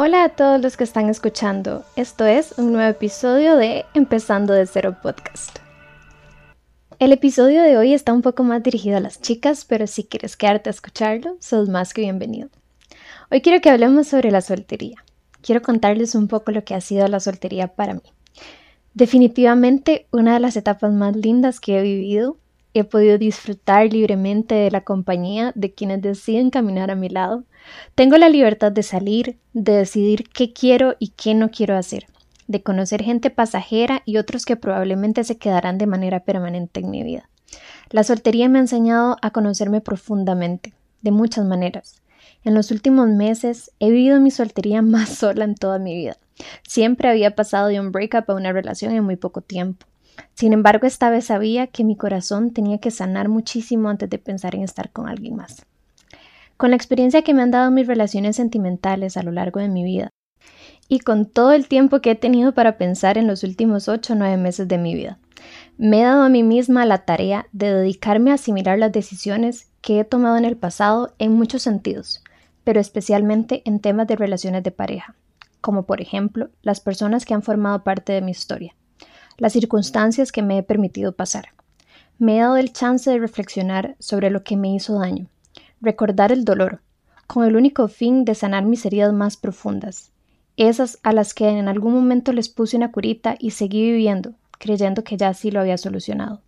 Hola a todos los que están escuchando. Esto es un nuevo episodio de Empezando de Cero Podcast. El episodio de hoy está un poco más dirigido a las chicas, pero si quieres quedarte a escucharlo, sos más que bienvenido. Hoy quiero que hablemos sobre la soltería. Quiero contarles un poco lo que ha sido la soltería para mí. Definitivamente una de las etapas más lindas que he vivido. He podido disfrutar libremente de la compañía de quienes deciden caminar a mi lado tengo la libertad de salir, de decidir qué quiero y qué no quiero hacer, de conocer gente pasajera y otros que probablemente se quedarán de manera permanente en mi vida. La soltería me ha enseñado a conocerme profundamente, de muchas maneras. En los últimos meses he vivido mi soltería más sola en toda mi vida. Siempre había pasado de un breakup a una relación en muy poco tiempo. Sin embargo, esta vez sabía que mi corazón tenía que sanar muchísimo antes de pensar en estar con alguien más con la experiencia que me han dado mis relaciones sentimentales a lo largo de mi vida y con todo el tiempo que he tenido para pensar en los últimos 8 o 9 meses de mi vida. Me he dado a mí misma la tarea de dedicarme a asimilar las decisiones que he tomado en el pasado en muchos sentidos, pero especialmente en temas de relaciones de pareja, como por ejemplo las personas que han formado parte de mi historia, las circunstancias que me he permitido pasar. Me he dado el chance de reflexionar sobre lo que me hizo daño, recordar el dolor, con el único fin de sanar mis heridas más profundas, esas a las que en algún momento les puse una curita y seguí viviendo, creyendo que ya sí lo había solucionado.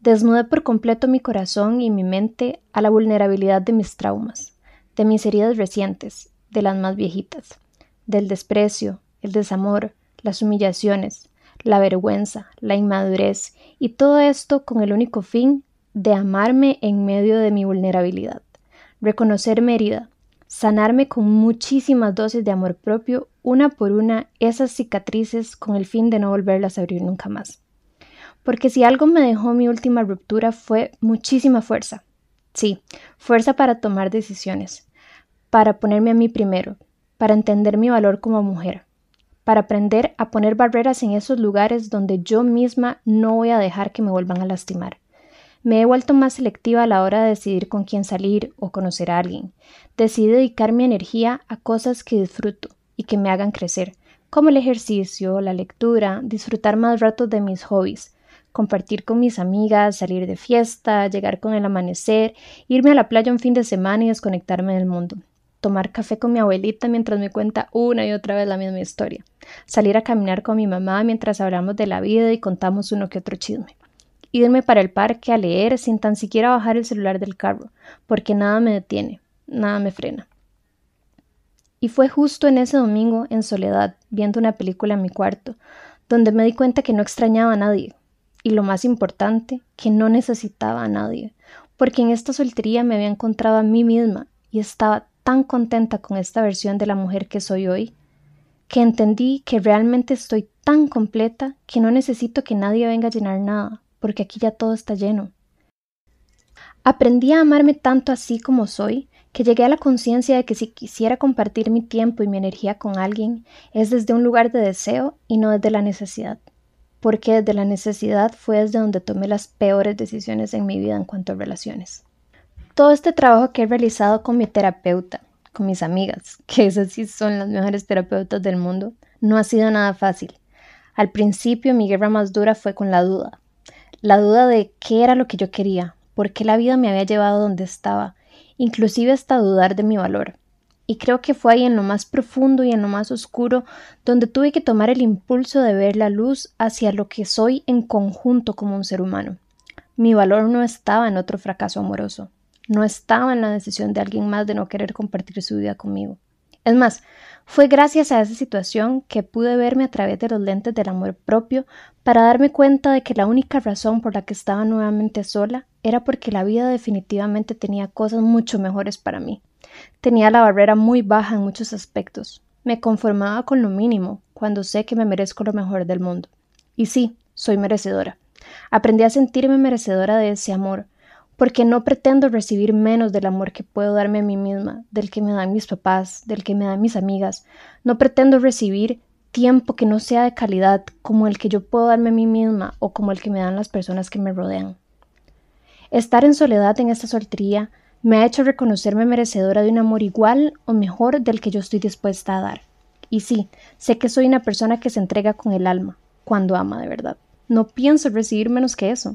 Desnudé por completo mi corazón y mi mente a la vulnerabilidad de mis traumas, de mis heridas recientes, de las más viejitas, del desprecio, el desamor, las humillaciones, la vergüenza, la inmadurez, y todo esto con el único fin de amarme en medio de mi vulnerabilidad reconocerme herida, sanarme con muchísimas dosis de amor propio, una por una, esas cicatrices con el fin de no volverlas a abrir nunca más. Porque si algo me dejó mi última ruptura fue muchísima fuerza. Sí, fuerza para tomar decisiones, para ponerme a mí primero, para entender mi valor como mujer, para aprender a poner barreras en esos lugares donde yo misma no voy a dejar que me vuelvan a lastimar me he vuelto más selectiva a la hora de decidir con quién salir o conocer a alguien. Decidí dedicar mi energía a cosas que disfruto y que me hagan crecer, como el ejercicio, la lectura, disfrutar más ratos de mis hobbies, compartir con mis amigas, salir de fiesta, llegar con el amanecer, irme a la playa un fin de semana y desconectarme del mundo. Tomar café con mi abuelita mientras me cuenta una y otra vez la misma historia. Salir a caminar con mi mamá mientras hablamos de la vida y contamos uno que otro chisme irme para el parque a leer sin tan siquiera bajar el celular del carro, porque nada me detiene, nada me frena. Y fue justo en ese domingo, en soledad, viendo una película en mi cuarto, donde me di cuenta que no extrañaba a nadie, y lo más importante, que no necesitaba a nadie, porque en esta soltería me había encontrado a mí misma y estaba tan contenta con esta versión de la mujer que soy hoy, que entendí que realmente estoy tan completa que no necesito que nadie venga a llenar nada, porque aquí ya todo está lleno. Aprendí a amarme tanto así como soy, que llegué a la conciencia de que si quisiera compartir mi tiempo y mi energía con alguien, es desde un lugar de deseo y no desde la necesidad, porque desde la necesidad fue desde donde tomé las peores decisiones en mi vida en cuanto a relaciones. Todo este trabajo que he realizado con mi terapeuta, con mis amigas, que esas sí son las mejores terapeutas del mundo, no ha sido nada fácil. Al principio mi guerra más dura fue con la duda, la duda de qué era lo que yo quería, por qué la vida me había llevado donde estaba, inclusive hasta dudar de mi valor. Y creo que fue ahí en lo más profundo y en lo más oscuro donde tuve que tomar el impulso de ver la luz hacia lo que soy en conjunto como un ser humano. Mi valor no estaba en otro fracaso amoroso, no estaba en la decisión de alguien más de no querer compartir su vida conmigo. Es más, fue gracias a esa situación que pude verme a través de los lentes del amor propio para darme cuenta de que la única razón por la que estaba nuevamente sola era porque la vida definitivamente tenía cosas mucho mejores para mí. Tenía la barrera muy baja en muchos aspectos. Me conformaba con lo mínimo cuando sé que me merezco lo mejor del mundo. Y sí, soy merecedora. Aprendí a sentirme merecedora de ese amor, porque no pretendo recibir menos del amor que puedo darme a mí misma, del que me dan mis papás, del que me dan mis amigas. No pretendo recibir tiempo que no sea de calidad como el que yo puedo darme a mí misma o como el que me dan las personas que me rodean. Estar en soledad en esta soltería me ha hecho reconocerme merecedora de un amor igual o mejor del que yo estoy dispuesta a dar. Y sí, sé que soy una persona que se entrega con el alma, cuando ama de verdad. No pienso recibir menos que eso.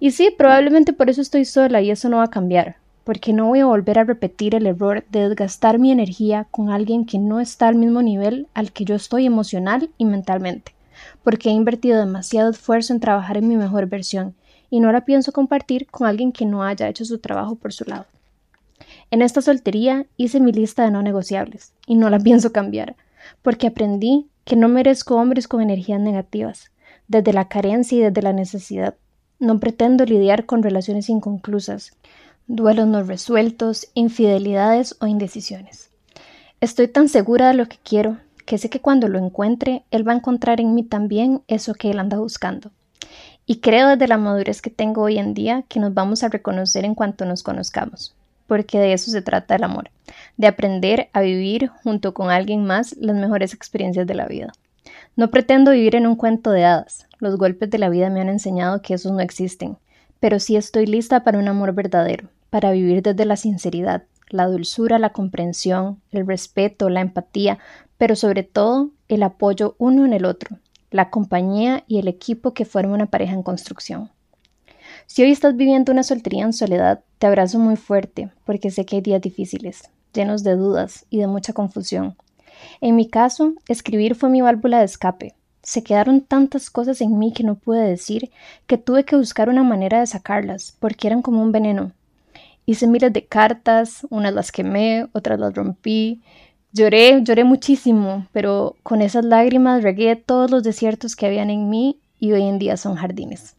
Y sí, probablemente por eso estoy sola y eso no va a cambiar, porque no voy a volver a repetir el error de desgastar mi energía con alguien que no está al mismo nivel al que yo estoy emocional y mentalmente, porque he invertido demasiado esfuerzo en trabajar en mi mejor versión y no la pienso compartir con alguien que no haya hecho su trabajo por su lado. En esta soltería hice mi lista de no negociables y no la pienso cambiar, porque aprendí que no merezco hombres con energías negativas, desde la carencia y desde la necesidad. No pretendo lidiar con relaciones inconclusas, duelos no resueltos, infidelidades o indecisiones. Estoy tan segura de lo que quiero que sé que cuando lo encuentre, él va a encontrar en mí también eso que él anda buscando. Y creo desde la madurez que tengo hoy en día que nos vamos a reconocer en cuanto nos conozcamos, porque de eso se trata el amor, de aprender a vivir junto con alguien más las mejores experiencias de la vida. No pretendo vivir en un cuento de hadas, los golpes de la vida me han enseñado que esos no existen, pero sí estoy lista para un amor verdadero, para vivir desde la sinceridad, la dulzura, la comprensión, el respeto, la empatía, pero sobre todo el apoyo uno en el otro, la compañía y el equipo que forma una pareja en construcción. Si hoy estás viviendo una soltería en soledad, te abrazo muy fuerte porque sé que hay días difíciles, llenos de dudas y de mucha confusión. En mi caso, escribir fue mi válvula de escape. Se quedaron tantas cosas en mí que no pude decir que tuve que buscar una manera de sacarlas porque eran como un veneno. Hice miles de cartas, unas las quemé, otras las rompí, Lloré, lloré muchísimo, pero con esas lágrimas regué todos los desiertos que habían en mí y hoy en día son jardines.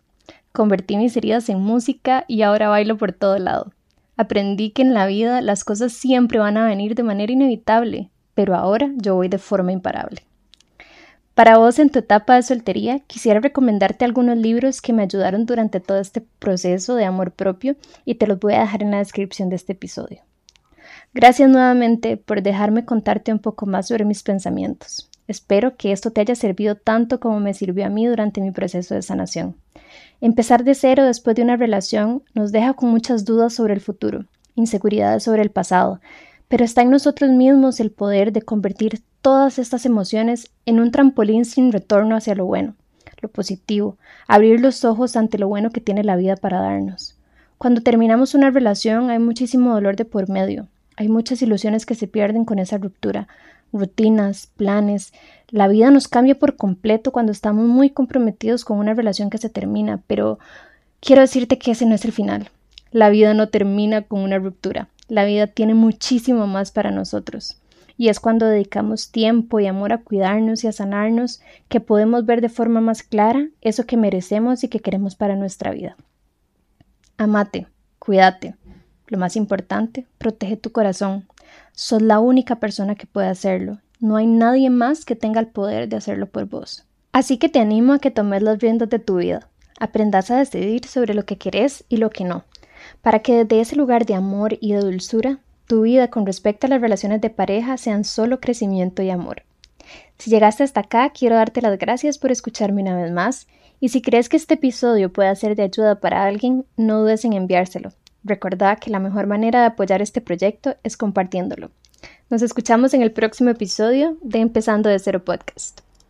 Convertí mis heridas en música y ahora bailo por todo lado. Aprendí que en la vida las cosas siempre van a venir de manera inevitable, pero ahora yo voy de forma imparable. Para vos en tu etapa de soltería, quisiera recomendarte algunos libros que me ayudaron durante todo este proceso de amor propio y te los voy a dejar en la descripción de este episodio. Gracias nuevamente por dejarme contarte un poco más sobre mis pensamientos. Espero que esto te haya servido tanto como me sirvió a mí durante mi proceso de sanación. Empezar de cero después de una relación nos deja con muchas dudas sobre el futuro, inseguridades sobre el pasado, pero está en nosotros mismos el poder de convertir todas estas emociones en un trampolín sin retorno hacia lo bueno, lo positivo, abrir los ojos ante lo bueno que tiene la vida para darnos. Cuando terminamos una relación hay muchísimo dolor de por medio, hay muchas ilusiones que se pierden con esa ruptura, rutinas, planes. La vida nos cambia por completo cuando estamos muy comprometidos con una relación que se termina, pero quiero decirte que ese no es el final. La vida no termina con una ruptura. La vida tiene muchísimo más para nosotros. Y es cuando dedicamos tiempo y amor a cuidarnos y a sanarnos que podemos ver de forma más clara eso que merecemos y que queremos para nuestra vida. Amate, cuídate, lo más importante, protege tu corazón. Sos la única persona que puede hacerlo. No hay nadie más que tenga el poder de hacerlo por vos. Así que te animo a que tomes las riendas de tu vida. Aprendas a decidir sobre lo que querés y lo que no, para que desde ese lugar de amor y de dulzura, tu vida con respecto a las relaciones de pareja sean solo crecimiento y amor. Si llegaste hasta acá, quiero darte las gracias por escucharme una vez más, y si crees que este episodio pueda ser de ayuda para alguien, no dudes en enviárselo. Recordad que la mejor manera de apoyar este proyecto es compartiéndolo. Nos escuchamos en el próximo episodio de Empezando de Cero Podcast.